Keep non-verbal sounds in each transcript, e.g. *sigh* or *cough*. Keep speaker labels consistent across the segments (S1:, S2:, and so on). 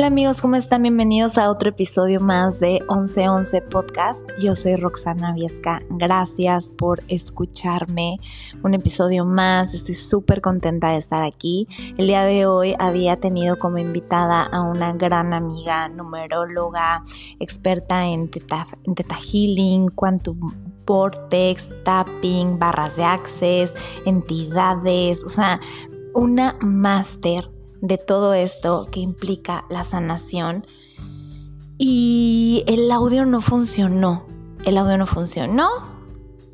S1: Hola amigos, ¿cómo están? Bienvenidos a otro episodio más de 1111 Podcast. Yo soy Roxana Viesca. Gracias por escucharme. Un episodio más. Estoy súper contenta de estar aquí. El día de hoy había tenido como invitada a una gran amiga, numeróloga, experta en Teta, Healing, Quantum Vortex, Tapping, barras de access, entidades. O sea, una máster de todo esto que implica la sanación. Y el audio no funcionó. El audio no funcionó.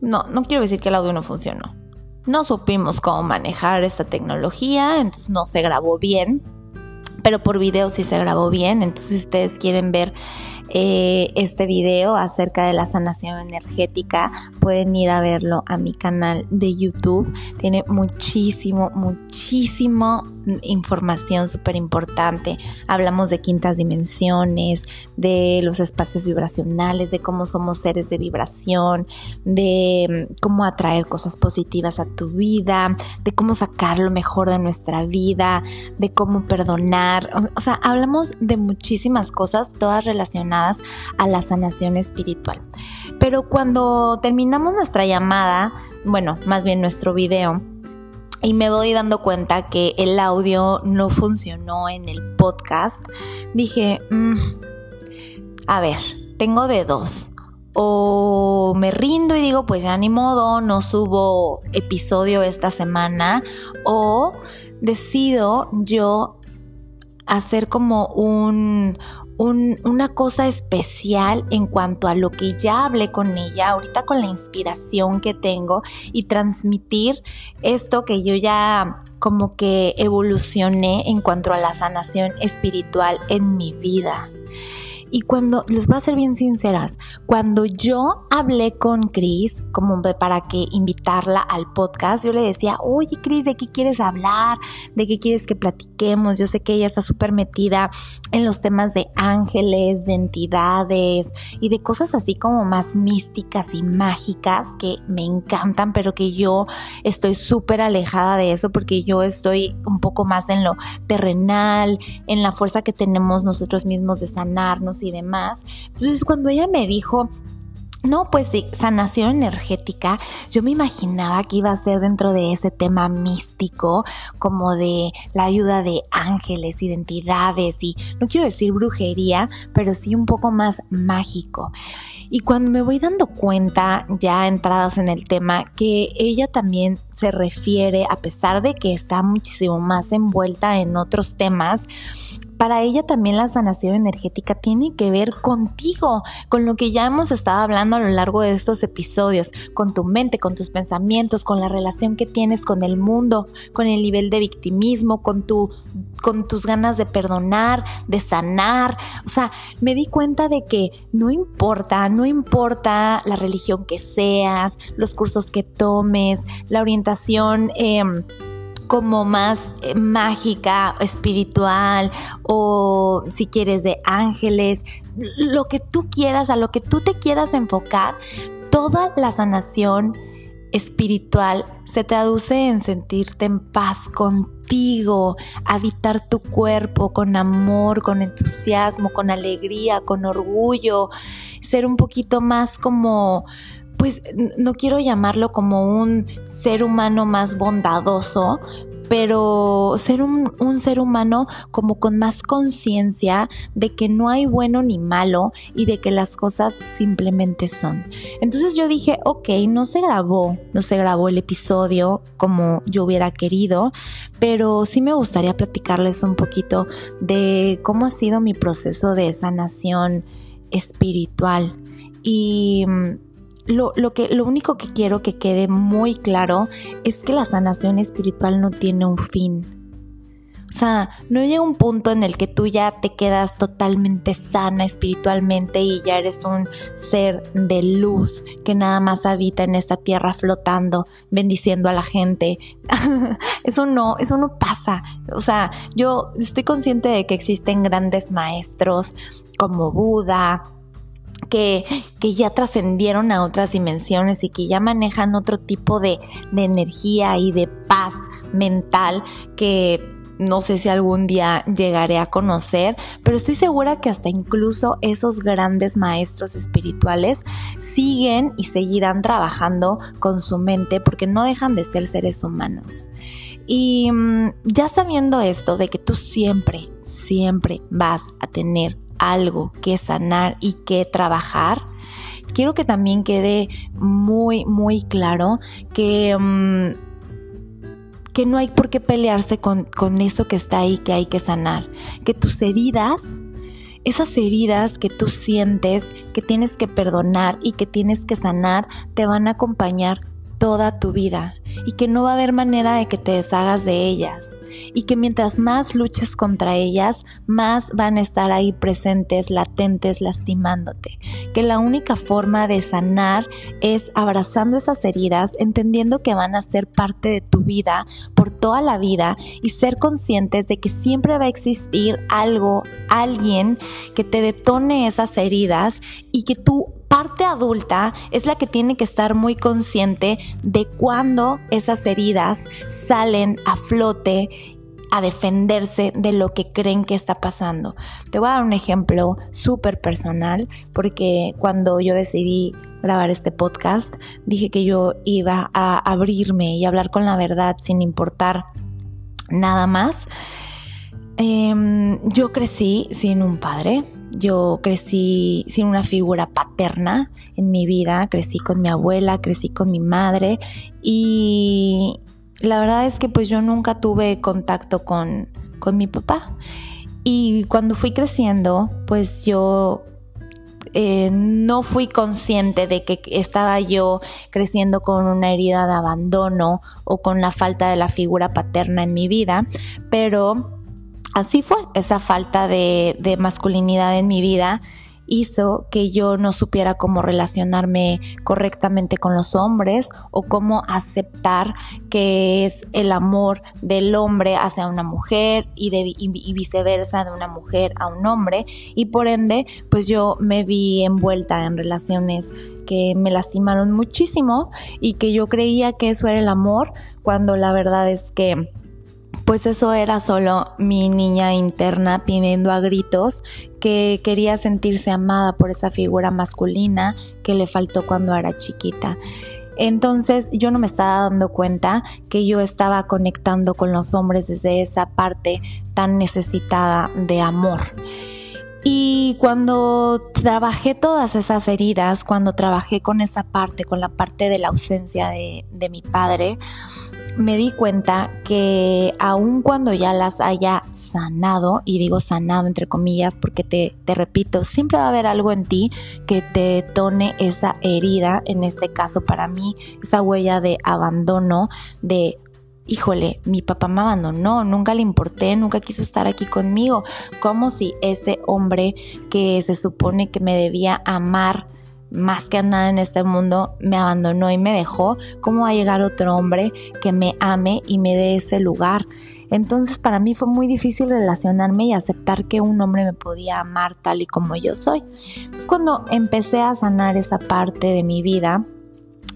S1: No, no quiero decir que el audio no funcionó. No supimos cómo manejar esta tecnología, entonces no se grabó bien. Pero por video sí se grabó bien. Entonces, si ustedes quieren ver eh, este video acerca de la sanación energética, pueden ir a verlo a mi canal de YouTube. Tiene muchísimo, muchísimo información súper importante. Hablamos de quintas dimensiones, de los espacios vibracionales, de cómo somos seres de vibración, de mm, cómo atraer cosas positivas a tu vida, de cómo sacar lo mejor de nuestra vida, de cómo perdonar. O sea, hablamos de muchísimas cosas, todas relacionadas a la sanación espiritual. Pero cuando terminamos nuestra llamada, bueno, más bien nuestro video, y me voy dando cuenta que el audio no funcionó en el podcast, dije, mm, a ver, tengo de dos. O me rindo y digo, pues ya ni modo, no subo episodio esta semana. O decido yo hacer como un, una cosa especial en cuanto a lo que ya hablé con ella, ahorita con la inspiración que tengo y transmitir esto que yo ya como que evolucioné en cuanto a la sanación espiritual en mi vida. Y cuando, les voy a ser bien sinceras, cuando yo hablé con Chris, como para que invitarla al podcast, yo le decía, oye Chris, ¿de qué quieres hablar? ¿De qué quieres que platiquemos? Yo sé que ella está súper metida en los temas de ángeles, de entidades y de cosas así como más místicas y mágicas que me encantan, pero que yo estoy súper alejada de eso porque yo estoy un poco más en lo terrenal, en la fuerza que tenemos nosotros mismos de sanarnos y demás. Entonces cuando ella me dijo, no, pues sí, sanación energética. Yo me imaginaba que iba a ser dentro de ese tema místico, como de la ayuda de ángeles, identidades y no quiero decir brujería, pero sí un poco más mágico. Y cuando me voy dando cuenta, ya entradas en el tema, que ella también se refiere, a pesar de que está muchísimo más envuelta en otros temas, para ella también la sanación energética tiene que ver contigo, con lo que ya hemos estado hablando a lo largo de estos episodios, con tu mente, con tus pensamientos, con la relación que tienes con el mundo, con el nivel de victimismo, con tu con tus ganas de perdonar, de sanar. O sea, me di cuenta de que no importa, no importa la religión que seas, los cursos que tomes, la orientación eh, como más eh, mágica, espiritual o si quieres de ángeles, lo que tú quieras, a lo que tú te quieras enfocar, toda la sanación espiritual se traduce en sentirte en paz contigo, habitar tu cuerpo con amor, con entusiasmo, con alegría, con orgullo, ser un poquito más como pues no quiero llamarlo como un ser humano más bondadoso, pero ser un, ser humano como con más conciencia de que no hay bueno ni malo y de que las cosas simplemente son. Entonces yo dije, ok, no se grabó, no se grabó el episodio como yo hubiera querido, pero sí me gustaría platicarles un poquito de cómo ha sido mi proceso de sanación espiritual. Y lo, que, lo único que quiero que quede muy claro es que la sanación espiritual no tiene un fin. O sea, no llega un punto en el que tú ya te quedas totalmente sana espiritualmente y ya eres un ser de luz que nada más habita en esta tierra flotando, bendiciendo a la gente. *laughs* eso no, eso no pasa. O sea, yo estoy consciente de que existen grandes maestros como Buda, que, ya trascendieron a otras dimensiones y que ya manejan otro tipo de, de energía y de paz mental que no sé si algún día llegaré a conocer, pero estoy segura que hasta incluso esos grandes maestros espirituales siguen y seguirán trabajando con su mente porque no dejan de ser seres humanos. Y mm, ya sabiendo esto de que tú siempre, siempre vas a tener algo que sanar y que trabajar, quiero que también quede muy, muy claro que... Mm, que no hay por qué pelearse con, con eso que está ahí, que hay que sanar. Que tus heridas esas heridas que tú sientes, que tienes que perdonar y que tienes que sanar, te van a acompañar toda tu vida y que no va a haber manera de que te deshagas de ellas y que mientras más luches contra ellas, más van a estar ahí presentes, latentes, lastimándote. Que la única forma de sanar es abrazando esas heridas, entendiendo que van a ser parte de tu vida por toda la vida y ser conscientes de que siempre va a existir algo, alguien que te detone esas heridas y que tu parte adulta es la que tiene que estar muy consciente de cuando esas heridas salen a flote a defenderse de lo que creen que está pasando. Te voy a dar un ejemplo súper personal porque cuando yo decidí grabar este podcast dije que yo iba a abrirme y hablar con la verdad sin importar nada más. Em, yo crecí sin un padre, yo crecí sin una figura paterna en mi vida, crecí con mi abuela, crecí con mi madre y la verdad es que pues yo nunca tuve contacto con, mi papá. Y cuando fui creciendo, pues yo eh, no fui consciente de que estaba yo creciendo con una herida de abandono o con la falta de la figura paterna en mi vida, pero así fue, esa falta de, de masculinidad en mi vida hizo que yo no supiera cómo relacionarme correctamente con los hombres o cómo aceptar que es el amor del hombre hacia una mujer y, de, y viceversa de una mujer a un hombre. Y por ende pues yo me vi envuelta en relaciones que me lastimaron muchísimo y que yo creía que eso era el amor cuando la verdad es que pues eso era solo mi niña interna pidiendo a gritos que quería sentirse amada por esa figura masculina que le faltó cuando era chiquita. Entonces yo no me estaba dando cuenta que yo estaba conectando con los hombres desde esa parte tan necesitada de amor. Y cuando trabajé todas esas heridas, cuando trabajé con esa parte, con la parte de la ausencia de, de mi padre, me di cuenta que aun cuando ya las haya sanado, y digo sanado entre comillas porque te, te repito, siempre va a haber algo en ti que te tone esa herida, en este caso para mí, esa huella de abandono, de híjole, mi papá me abandonó, nunca le importé, nunca quiso estar aquí conmigo, como si ese hombre que se supone que me debía amar, más que nada en este mundo me abandonó y me dejó, ¿cómo va a llegar otro hombre que me ame y me dé ese lugar? Entonces para mí fue muy difícil relacionarme y aceptar que un hombre me podía amar tal y como yo soy. Entonces cuando empecé a sanar esa parte de mi vida,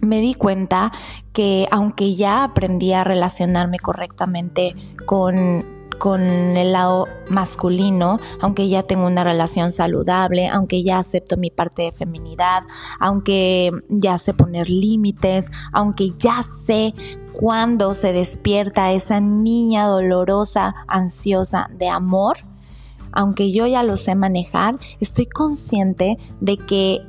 S1: me di cuenta que aunque ya aprendí a relacionarme correctamente con con el lado masculino, aunque ya tengo una relación saludable, aunque ya acepto mi parte de feminidad, aunque ya sé poner límites, aunque ya sé cuándo se despierta esa niña dolorosa, ansiosa de amor, aunque yo ya lo sé manejar, estoy consciente de que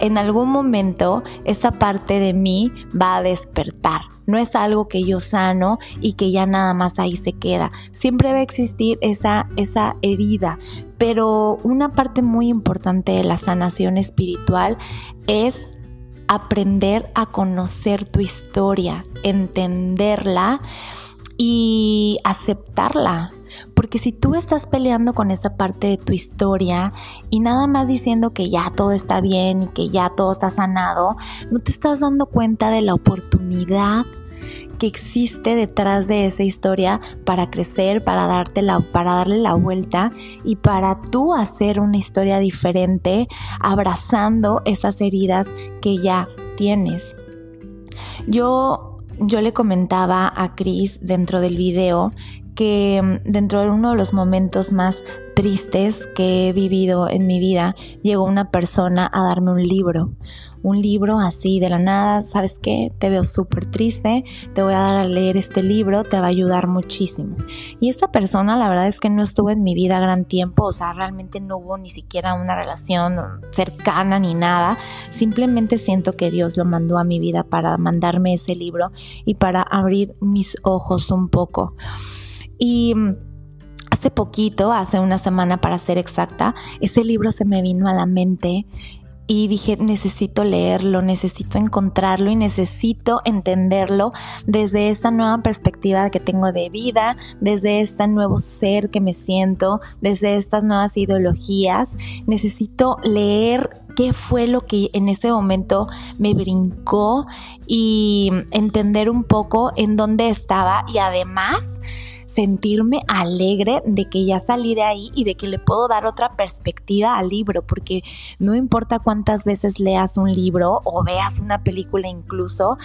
S1: en algún momento esa parte de mí va a despertar. No es algo que yo sano y que ya nada más ahí se queda. Siempre va a existir esa, esa herida. Pero una parte muy importante de la sanación espiritual es aprender a conocer tu historia, entenderla y aceptarla. Porque si tú estás peleando con esa parte de tu historia y nada más diciendo que ya todo está bien y que ya todo está sanado, no te estás dando cuenta de la oportunidad que existe detrás de esa historia para crecer, para, darte la, para darle la vuelta y para tú hacer una historia diferente, abrazando esas heridas que ya tienes. Yo yo le comentaba a Chris dentro del video que mm, dentro de uno de los momentos más tristes que he vivido en mi vida, llegó una persona a darme un libro, un libro así de la nada, ¿sabes qué? Te veo súper triste, te voy a dar a leer este libro, te va a ayudar muchísimo. Y esta persona la verdad es que no estuvo en mi vida gran tiempo, o sea, realmente no hubo ni siquiera una relación cercana ni nada, simplemente siento que Dios lo mandó a mi vida para mandarme ese libro y para abrir mis ojos un poco. Y hace poquito, hace una semana para ser exacta, ese libro se me vino a la mente y dije, necesito leerlo, necesito encontrarlo y necesito entenderlo desde esta nueva perspectiva que tengo de vida, desde este nuevo ser que me siento, desde estas nuevas ideologías. Necesito leer qué fue lo que en ese momento me brincó y entender un poco en dónde estaba y además sentirme alegre de que ya salí de ahí y de que le puedo dar otra perspectiva al libro, porque no importa cuántas veces leas un libro o veas una película incluso,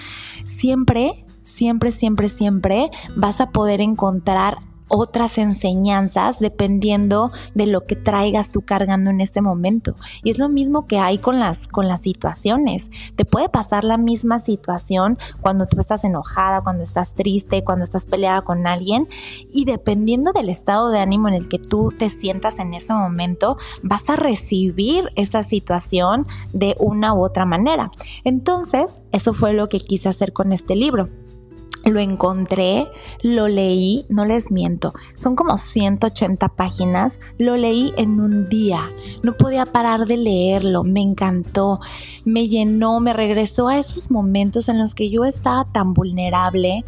S1: siempre, siempre, siempre, siempre vas a poder encontrar otras enseñanzas dependiendo de lo que traigas tú cargando en ese momento. Y es lo mismo que hay con las, con las situaciones. Te puede pasar la misma situación cuando tú estás enojada, cuando estás triste, cuando estás peleada con alguien. Y dependiendo del estado de ánimo en el que tú te sientas en ese momento, vas a recibir esa situación de una u otra manera. Entonces, eso fue lo que quise hacer con este libro lo encontré, lo leí, no les miento, son como 180 páginas, lo leí en un día, no podía parar de leerlo, me encantó, me llenó, me regresó a esos momentos en los que yo estaba tan vulnerable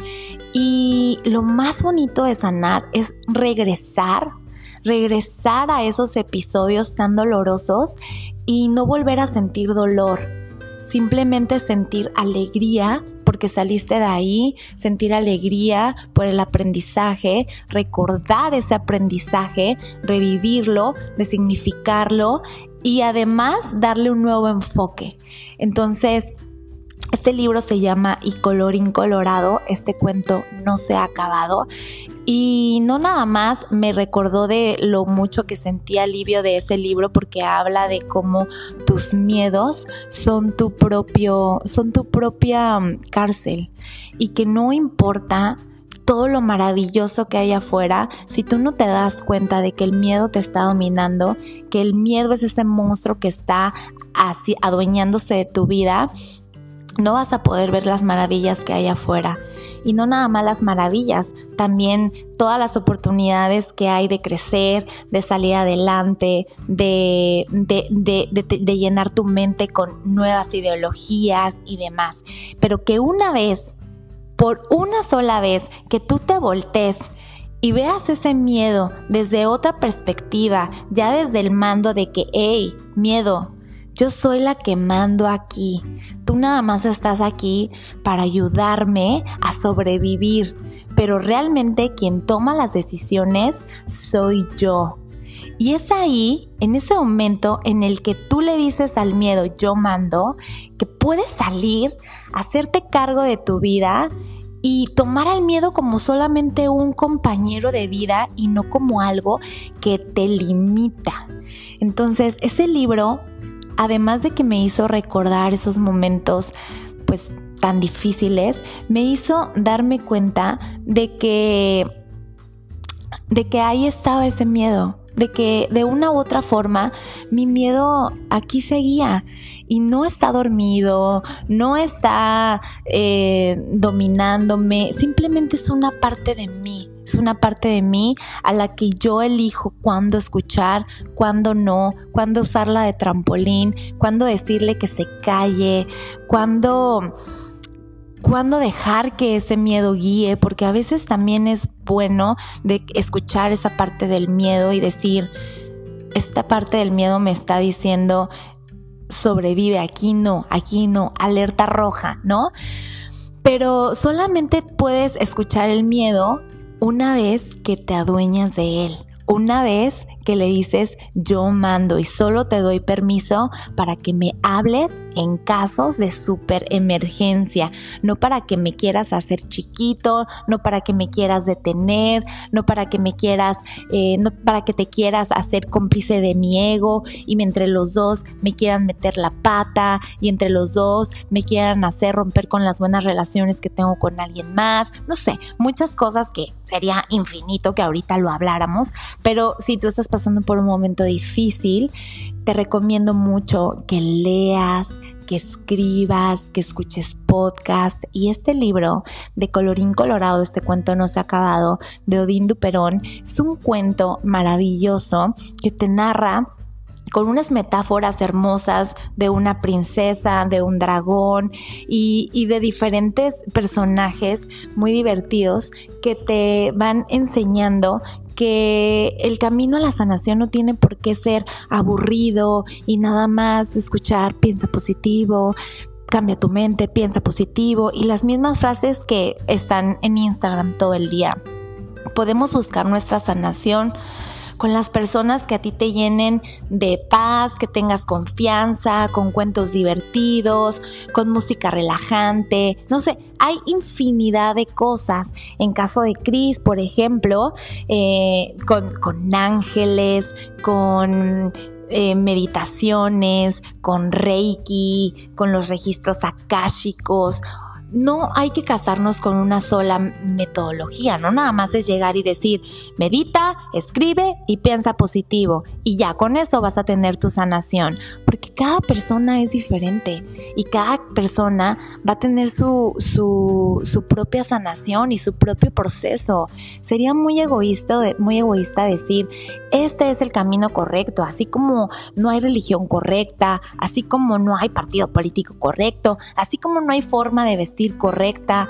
S1: y lo más bonito de sanar es regresar regresar a esos episodios tan dolorosos y no volver a sentir dolor, simplemente sentir alegría porque saliste de ahí, sentir alegría por el aprendizaje, recordar ese aprendizaje, revivirlo, resignificarlo y además darle un nuevo enfoque. Entonces, este libro se llama Y color incolorado, este cuento no se ha acabado. Y no nada más me recordó de lo mucho que sentí alivio de ese libro porque habla de cómo tus miedos son tu propio son tu propia mm, cárcel y que no importa todo lo maravilloso que hay afuera, si tú no te das cuenta de que el miedo te está dominando, que el miedo es ese monstruo que está así adueñándose de tu vida, no vas a poder ver las maravillas que hay afuera. Y no nada más las maravillas, también todas las oportunidades que hay de crecer, de salir adelante, de, de, llenar tu mente con nuevas ideologías y demás. Pero que una vez, por una sola vez, que tú te voltees y veas ese miedo desde otra perspectiva, ya desde el mando de que, hey, miedo, yo soy la que mando aquí. Tú nada más estás aquí para ayudarme a sobrevivir, pero realmente quien toma las decisiones soy yo. Y es ahí, en ese momento en el que tú le dices al miedo, yo mando, que puedes salir, hacerte cargo de tu vida y tomar al miedo como solamente un compañero de vida y no como algo que te limita. Entonces, ese libro además de que me hizo recordar esos momentos pues tan difíciles, me hizo darme cuenta de que de que ahí estaba ese miedo, de que de una u otra forma mi miedo aquí seguía y no está dormido, no está eh, dominándome, simplemente es una parte de mí es una parte de mí a la que yo elijo cuándo escuchar, cuándo no, cuándo usarla de trampolín, cuándo decirle que se calle, cuándo cuándo dejar que ese miedo guíe, porque a veces también es bueno de escuchar esa parte del miedo y decir, esta parte del miedo me está diciendo, sobrevive, aquí no, aquí no, alerta roja, ¿no? Pero solamente puedes escuchar el miedo una vez que te adueñas de él, una vez le dices yo mando y solo te doy permiso para que me hables en casos de super emergencia, no para que me quieras hacer chiquito, no para que me quieras detener, no para que me quieras, eh, no para que te quieras hacer cómplice de mi ego y entre los dos me quieran meter la pata y entre los dos me quieran hacer romper con las buenas relaciones que tengo con alguien más, no sé, muchas cosas que sería infinito que ahorita lo habláramos, pero si tú estás pasando por un momento difícil, te recomiendo mucho que leas, que escribas, que escuches podcast. Y este libro de colorín colorado, este cuento no se ha acabado, de Odín Duperón, es un cuento maravilloso que te narra con unas metáforas hermosas de una princesa, de un dragón y, de diferentes personajes muy divertidos que te van enseñando que el camino a la sanación no tiene por qué ser aburrido y nada más escuchar piensa positivo, cambia tu mente, piensa positivo y las mismas frases que están en Instagram todo el día. Podemos buscar nuestra sanación con las personas que a ti te llenen de paz, que tengas confianza, con cuentos divertidos, con música relajante, no sé, hay infinidad de cosas. En caso de Chris, por ejemplo, eh, con, con ángeles, con eh, meditaciones, con Reiki, con los registros akáshicos no hay que casarnos con una sola metodología, no nada más es llegar y decir, medita, escribe y piensa positivo y ya con eso vas a tener tu sanación, porque cada persona es diferente y cada persona va a tener su, su, su propia sanación y su propio proceso. Sería muy egoísta, muy egoísta decir, este es el camino correcto, así como no hay religión correcta, así como no hay partido político correcto, así como no hay forma de vestir correcta.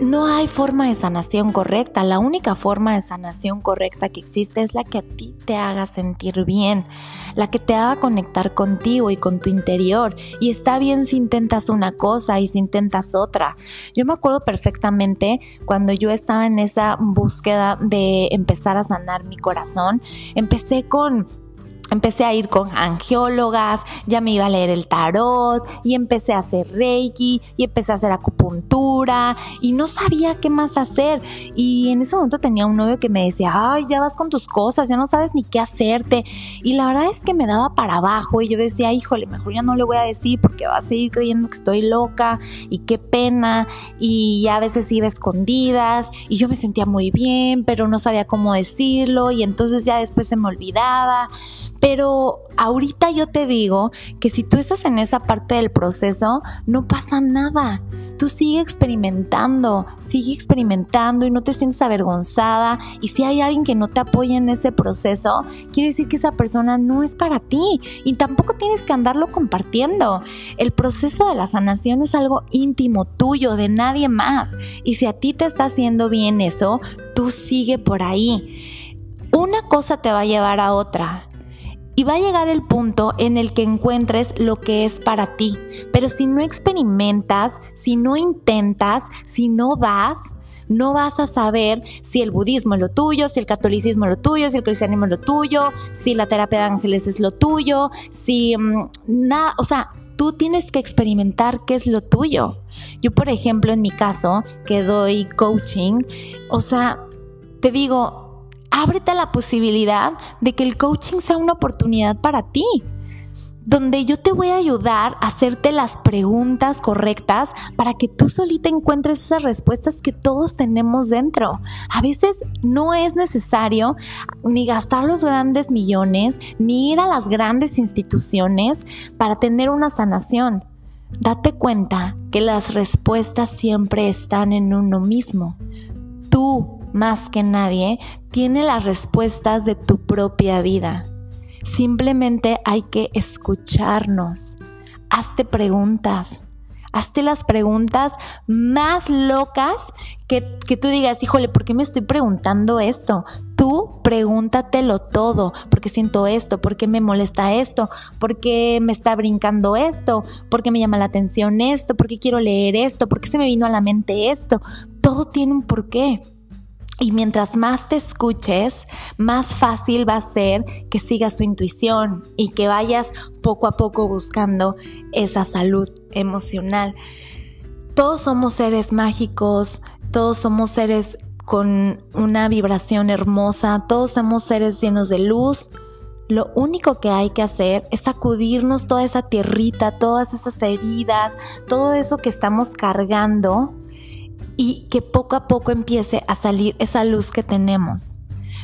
S1: No hay forma de sanación correcta. La única forma de sanación correcta que existe es la que a ti te haga sentir bien, la que te haga conectar contigo y con tu interior. Y está bien si intentas una cosa y si intentas otra. Yo me acuerdo perfectamente cuando yo estaba en esa búsqueda de empezar a sanar mi corazón. Empecé con Empecé a ir con angiólogas, ya me iba a leer el tarot y empecé a hacer reiki y empecé a hacer acupuntura y no sabía qué más hacer. Y en ese momento tenía un novio que me decía, ay, ya vas con tus cosas, ya no sabes ni qué hacerte. Y la verdad es que me daba para abajo y yo decía, híjole, mejor ya no le voy a decir porque va a seguir creyendo que estoy loca y qué pena. Y ya a veces iba escondidas y yo me sentía muy bien, pero no sabía cómo decirlo y entonces ya después se me olvidaba. Pero ahorita yo te digo que si tú estás en esa parte del proceso, no pasa nada. Tú sigue experimentando, sigue experimentando y no te sientes avergonzada. Y si hay alguien que no te apoya en ese proceso, quiere decir que esa persona no es para ti y tampoco tienes que andarlo compartiendo. El proceso de la sanación es algo íntimo tuyo, de nadie más. Y si a ti te está haciendo bien eso, tú sigue por ahí. Una cosa te va a llevar a otra y va a llegar el punto en el que encuentres lo que es para ti. Pero si no experimentas, si no intentas, si no vas, no vas a saber si el budismo es lo tuyo, si el catolicismo es lo tuyo, si el cristianismo es lo tuyo, si la terapia de ángeles es lo tuyo, si mm, nada, o sea, tú tienes que experimentar qué es lo tuyo. Yo, por ejemplo, en mi caso, que doy coaching, o sea, te digo, ábrete la posibilidad de que el coaching sea una oportunidad para ti donde yo te voy a ayudar a hacerte las preguntas correctas para que tú solita encuentres esas respuestas que todos tenemos dentro. A veces no es necesario ni gastar los grandes millones, ni ir a las grandes instituciones para tener una sanación. Date cuenta que las respuestas siempre están en uno mismo. Tú más que nadie, tiene las respuestas de tu propia vida. Simplemente hay que escucharnos. Hazte preguntas. Hazte las preguntas más locas que, que, tú digas, híjole, ¿por qué me estoy preguntando esto? Tú pregúntatelo todo, porque siento esto, por qué me molesta esto, por qué me está brincando esto, por qué me llama la atención esto, por qué quiero leer esto, por qué se me vino a la mente esto. Todo tiene un porqué. Y mientras más te escuches, más fácil va a ser que sigas tu intuición y que vayas poco a poco buscando esa salud emocional. Todos somos seres mágicos, todos somos seres con una vibración hermosa, todos somos seres llenos de luz. Lo único que hay que hacer es sacudirnos toda esa tierrita, todas esas heridas, todo eso que estamos cargando y que poco a poco empiece a salir esa luz que tenemos.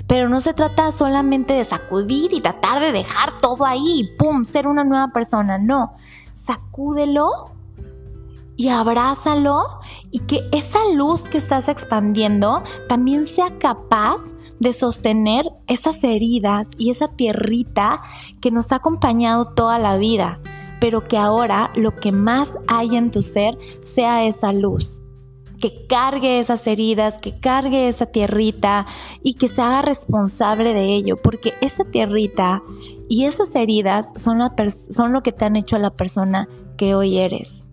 S1: Pero no se trata solamente de sacudir y tratar de dejar todo ahí y pum, ser una nueva persona. No, sacúdelo y abrázalo y que esa luz que estás expandiendo también sea capaz de sostener esas heridas y esa tierrita que nos ha acompañado toda la vida, pero que ahora lo que más hay en tu ser sea esa luz que cargue esas heridas, que cargue esa tierrita y que se haga responsable de ello, porque esa tierrita y esas heridas son, lo que te han hecho a la persona que hoy eres.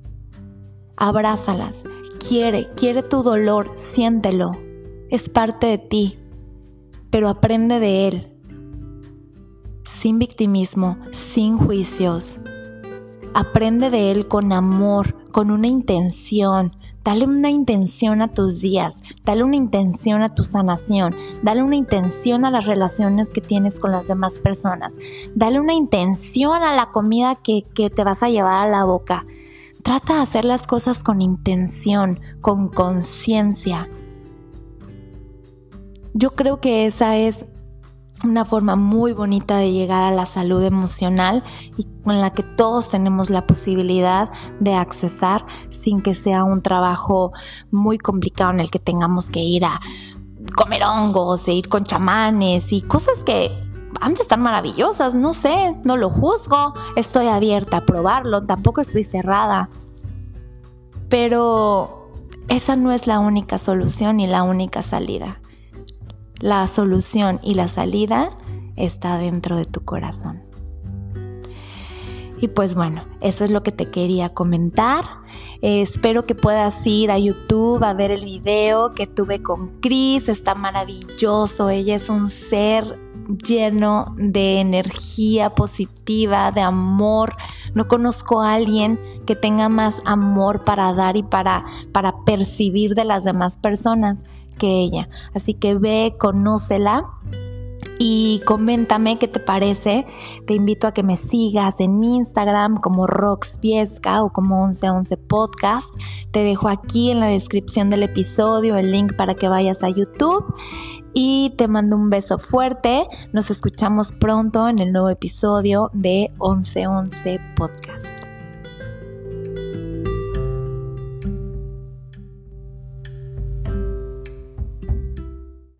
S1: Abrázalas, quiere, quiere tu dolor, siéntelo, es parte de ti, pero aprende de él, sin victimismo, sin juicios. Aprende de él con amor, con una intención, Dale una intención a tus días, dale una intención a tu sanación, dale una intención a las relaciones que tienes con las demás personas, dale una intención a la comida que, que te vas a llevar a la boca. Trata de hacer las cosas con intención, con conciencia. Yo creo que esa es una forma muy bonita de llegar a la salud emocional y con la que todos tenemos la posibilidad de accesar sin que sea un trabajo muy complicado en el que tengamos que ir a comer hongos e ir con chamanes y cosas que han de maravillosas, no sé, no lo juzgo, estoy abierta a probarlo, tampoco estoy cerrada, pero esa no es la única solución y la única salida. La solución y la salida está dentro de tu corazón. Y pues bueno, eso es lo que te quería comentar. Eh, espero que puedas ir a YouTube a ver el video que tuve con Chris. Está maravilloso. Ella es un ser lleno de energía positiva, de amor. No conozco a alguien que tenga más amor para dar y para, para percibir de las demás personas que ella. Así que ve, conócela y coméntame qué te parece. Te invito a que me sigas en Instagram como Roxpiesca o como 1111 Podcast. Te dejo aquí en la descripción del episodio el link para que vayas a YouTube. Y te mando un beso fuerte. Nos escuchamos pronto en el nuevo episodio de 1111 Podcast.